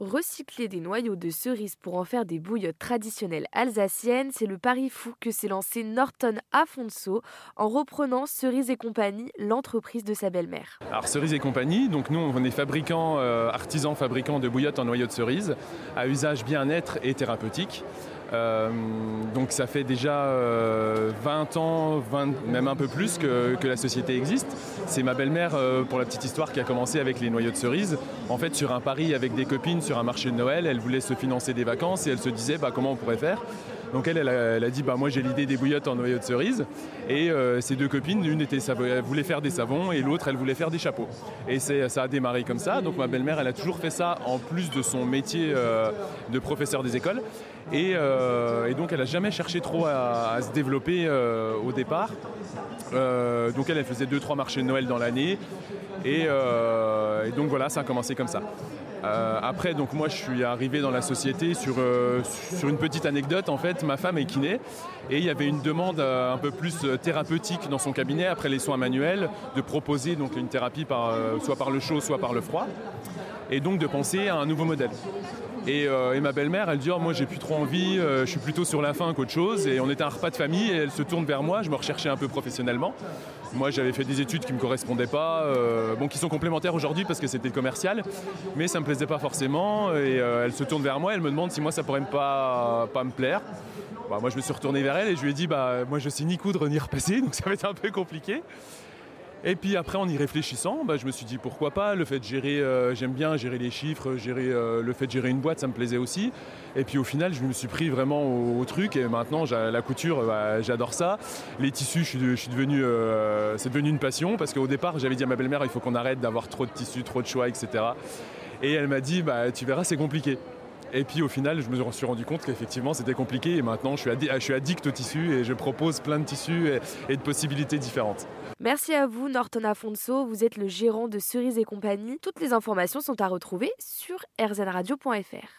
Recycler des noyaux de cerises pour en faire des bouillottes traditionnelles alsaciennes, c'est le pari fou que s'est lancé Norton Afonso en reprenant Cerise et compagnie, l'entreprise de sa belle-mère. Alors Cerise et compagnie, donc nous on est fabricants, euh, artisans fabricants de bouillottes en noyaux de cerise à usage bien-être et thérapeutique. Euh, donc ça fait déjà 20 euh, ans, même un peu plus que, la société existe. C'est ma belle-mère, euh, pour la petite histoire, qui a commencé avec les noyaux de cerise. En fait, sur un pari avec des copines sur un marché de Noël, elle voulait se financer des vacances et elle se disait bah, comment on pourrait faire? Donc elle, elle a, dit bah moi j'ai l'idée des bouillottes en noyaux de cerise et ses deux copines, l'une était voulait faire des savons et l'autre elle voulait faire des chapeaux. Et ça a démarré comme ça. Donc ma belle-mère elle a toujours fait ça en plus de son métier de professeur des écoles. Euh, et, donc elle n'a jamais cherché trop à, se développer euh, au départ. Euh, donc elle, elle faisait 2-3 marchés de Noël dans l'année. Et, donc voilà, ça a commencé comme ça. après, donc moi je suis arrivé dans la société sur, sur une petite anecdote. En fait, ma femme est kiné et il y avait une demande un peu plus thérapeutique dans son cabinet après les soins manuels de proposer donc une thérapie par, soit par le chaud, soit par le froid. Et donc de penser à un nouveau modèle. Euh, et, ma belle-mère, elle dit oh, Moi, j'ai plus trop envie, euh, je suis plutôt sur la fin qu'autre chose. Et on était un repas de famille et elle se tourne vers moi. Je me recherchais un peu professionnellement. Moi, j'avais fait des études qui ne me correspondaient pas, euh, bon, qui sont complémentaires aujourd'hui parce que c'était commercial, mais ça ne me plaisait pas forcément. Et elle se tourne vers moi, elle me demande si moi, ça pourrait pas, pas me plaire. Bah, moi, je me suis retourné vers elle et je lui ai dit bah, Moi, je sais ni coudre ni repasser, donc ça va être un peu compliqué. Et puis après, en y réfléchissant, bah, je me suis dit pourquoi pas. Le fait de gérer, euh, j'aime bien gérer les chiffres, gérer, euh, le fait de gérer une boîte, ça me plaisait aussi. Et puis au final, je me suis pris vraiment au, truc. Et maintenant, la couture, bah, j'adore ça. Les tissus, euh, c'est devenu une passion parce qu'au départ, j'avais dit à ma belle-mère, il faut qu'on arrête d'avoir trop de tissus, trop de choix, etc. Et elle m'a dit, bah, tu verras, c'est compliqué. Et puis au final, je me suis rendu compte qu'effectivement c'était compliqué et maintenant je suis, addict au tissu et je propose plein de tissus et, de possibilités différentes. Merci à vous Norton Afonso, vous êtes le gérant de Cerise et compagnie. Toutes les informations sont à retrouver sur rzradio.fr.